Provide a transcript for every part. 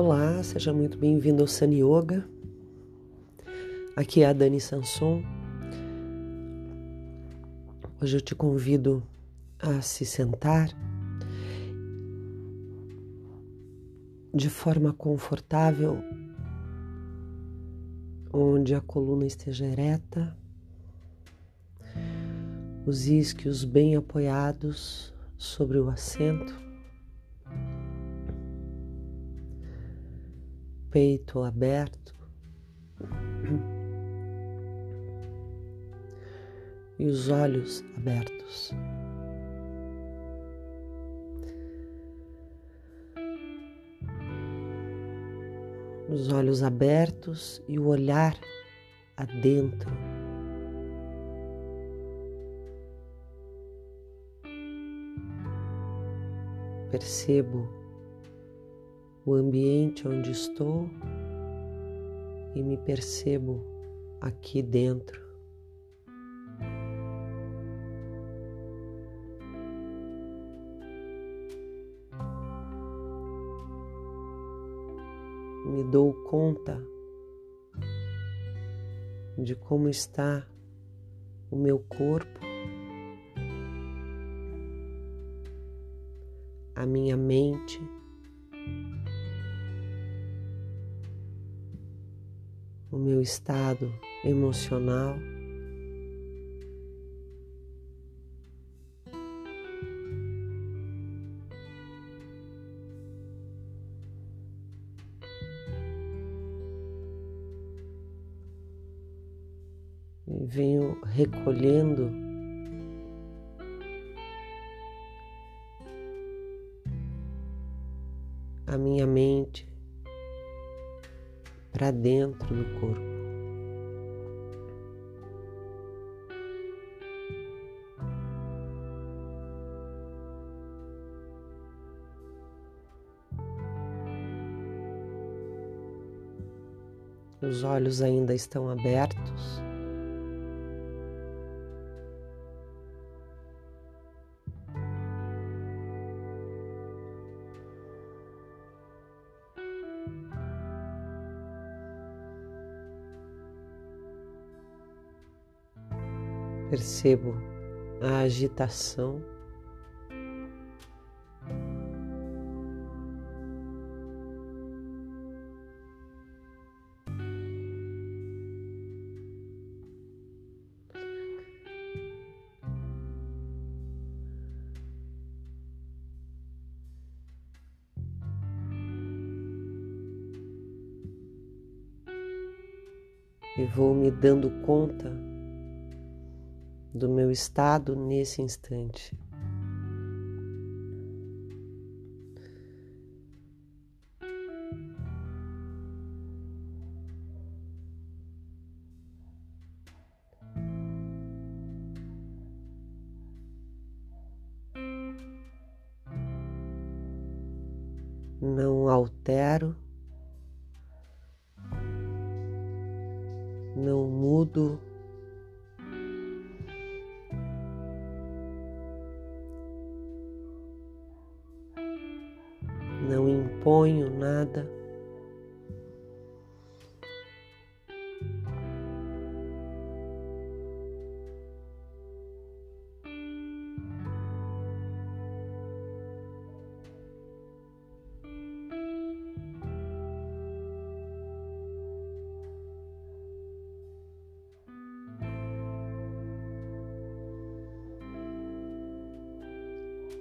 Olá, seja muito bem-vindo ao Sun Yoga. Aqui é a Dani Sanson. Hoje eu te convido a se sentar de forma confortável, onde a coluna esteja ereta, os isquios bem apoiados sobre o assento. Peito aberto e os olhos abertos. Os olhos abertos e o olhar adentro. Percebo o ambiente onde estou e me percebo aqui dentro. Me dou conta de como está o meu corpo, a minha mente. Meu estado emocional. Venho recolhendo a minha mente para dentro do corpo. Os olhos ainda estão abertos. Percebo a agitação. Vou me dando conta do meu estado nesse instante. Não imponho nada.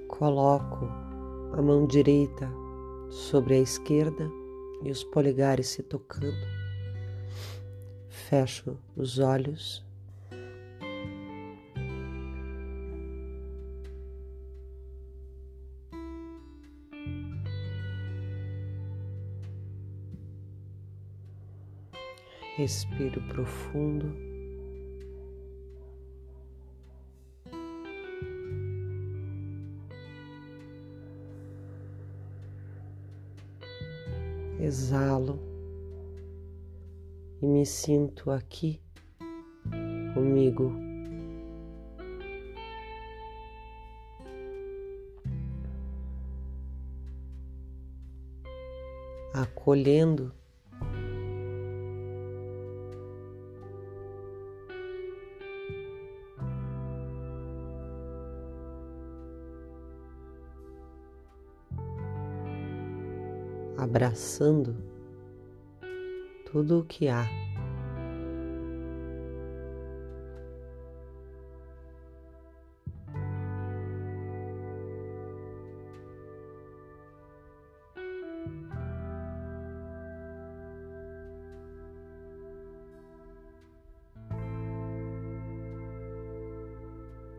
Coloco a mão direita sobre a esquerda e os polegares se tocando. Fecho os olhos. Respiro profundo. Exalo e me sinto aqui comigo. acolhendo abraçando tudo o que há.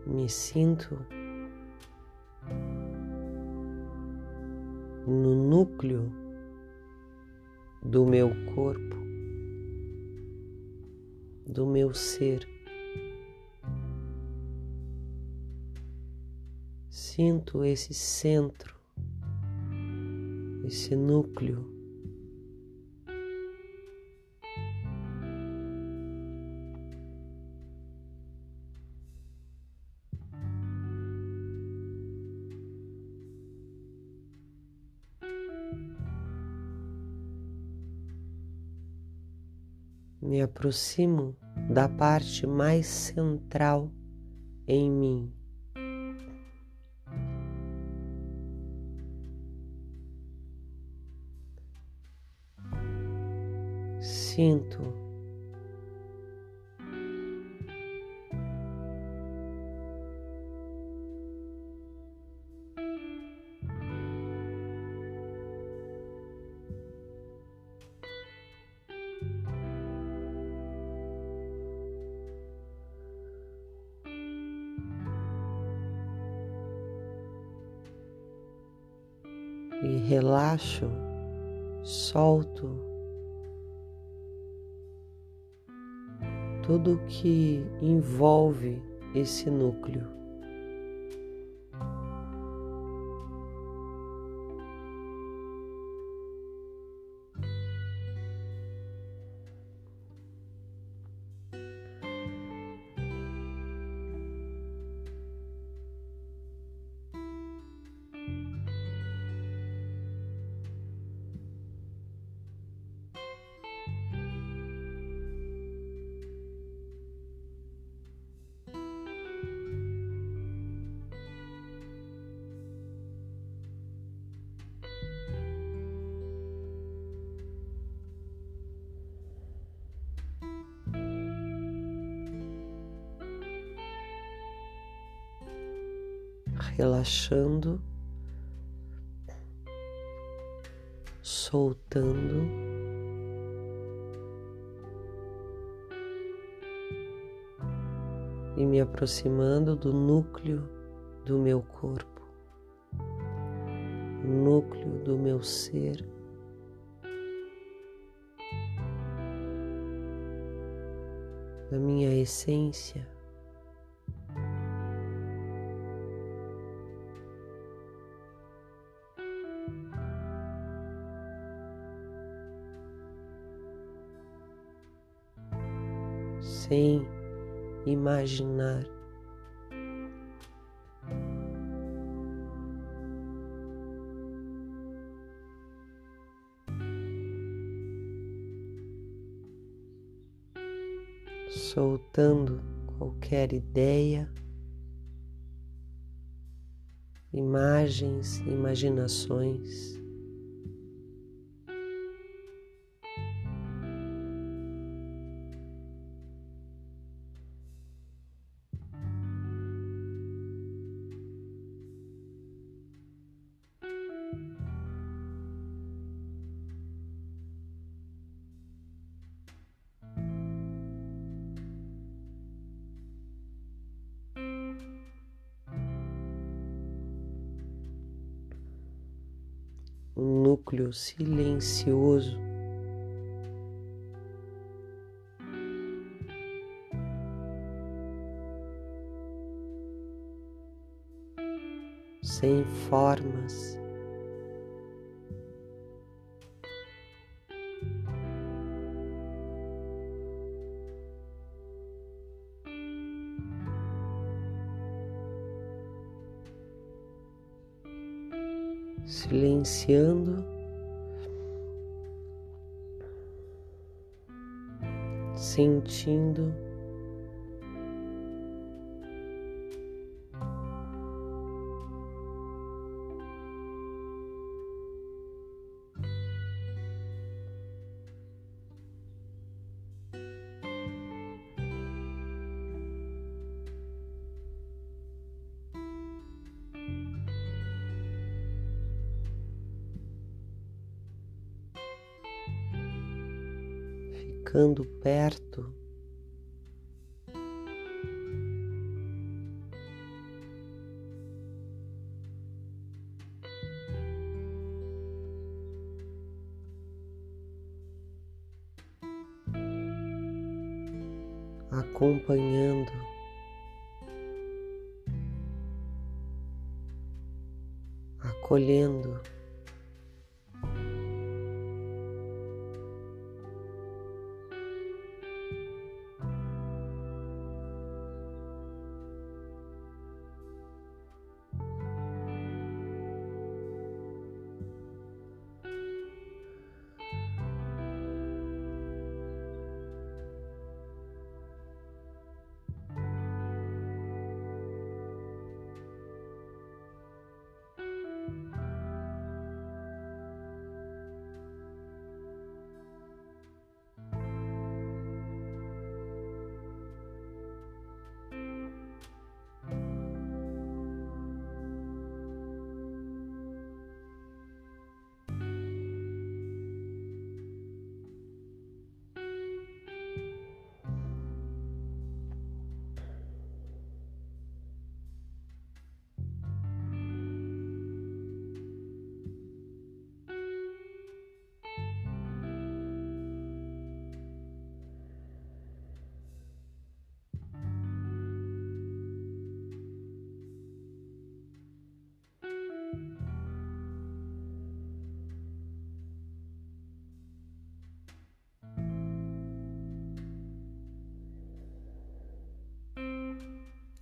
Me sinto no núcleo do meu corpo, do meu ser. Sinto esse centro, esse núcleo. Me aproximo da parte mais central em mim. Sinto relaxo, solto tudo que envolve esse núcleo. Relaxando, soltando. E me aproximando do núcleo do meu corpo, núcleo do meu ser. Da minha essência. Imaginar. Soltando qualquer ideia, imagens, imaginações. Silencioso. Sem formas, silenciando sentindo ficando perto. Acompanhando acolhendo.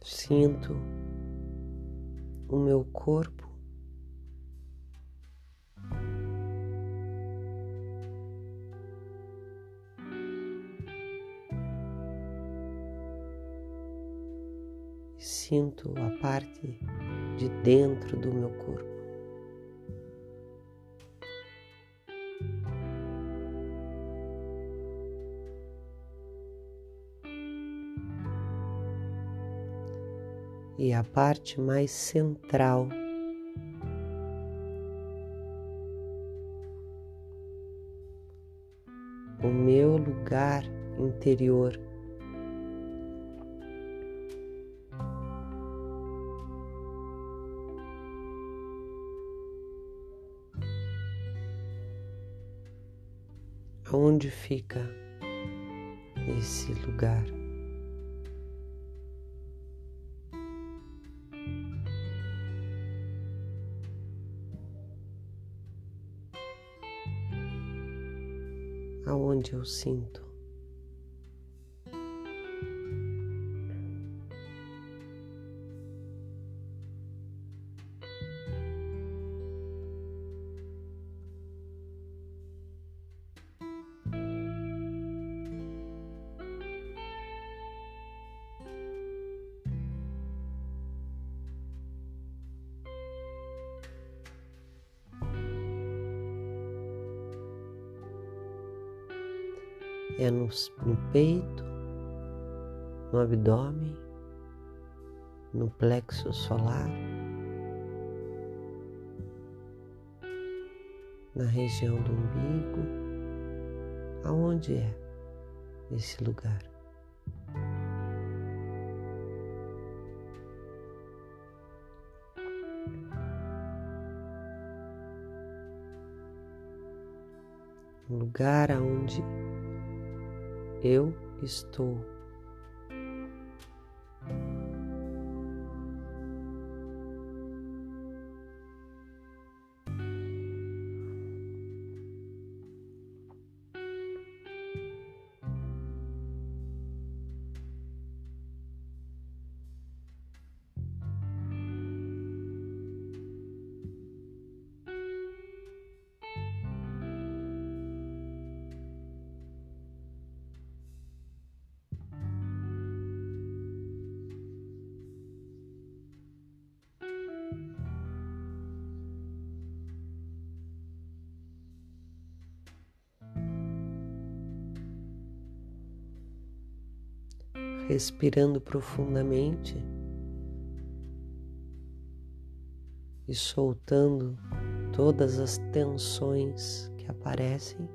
Sinto o meu corpo sinto a parte de dentro do meu corpo. E a parte mais central o meu lugar interior. Onde fica esse lugar? Aonde eu sinto. Abdômen, no plexo solar, na região do umbigo, aonde é esse lugar? Um lugar aonde eu estou. Respirando profundamente e soltando todas as tensões que aparecem.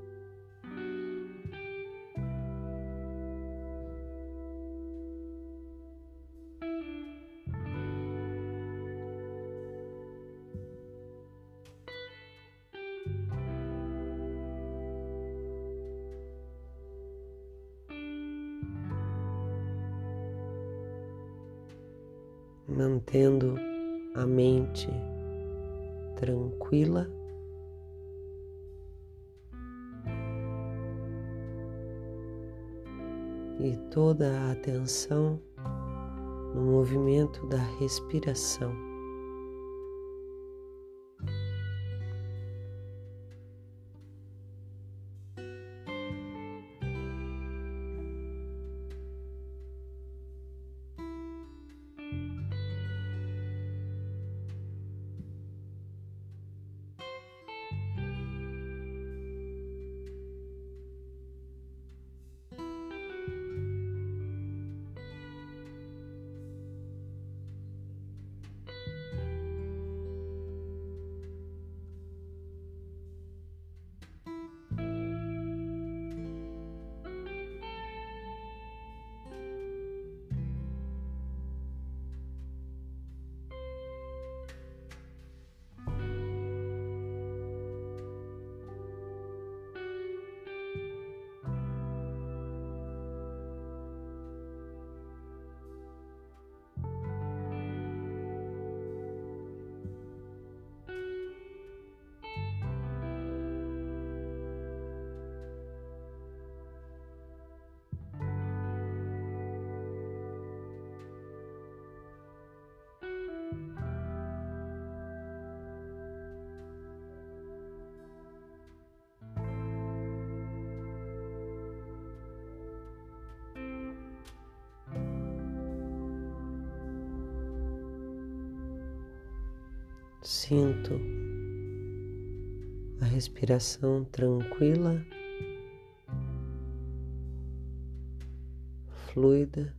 Respiração. Sinto a respiração tranquila, fluida.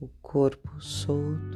O corpo solto.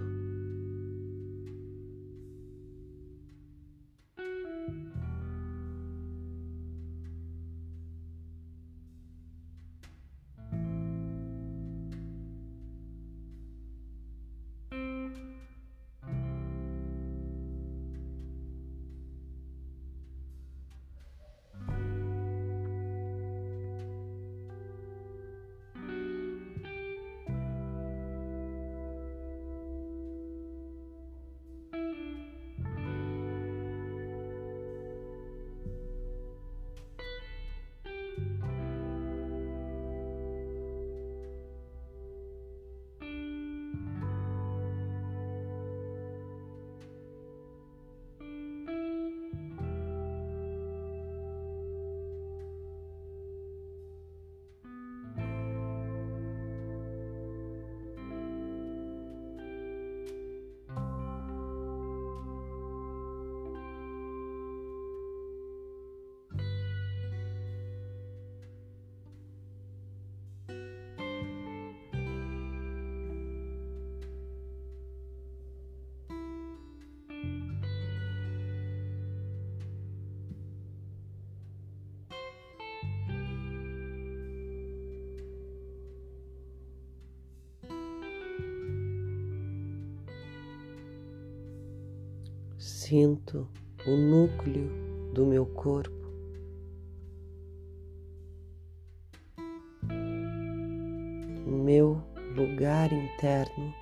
Sinto o núcleo do meu corpo. O meu lugar interno.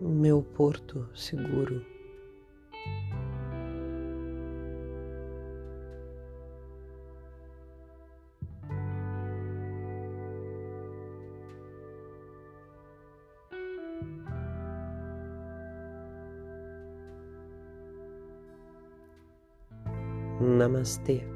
o meu porto seguro. Namastê.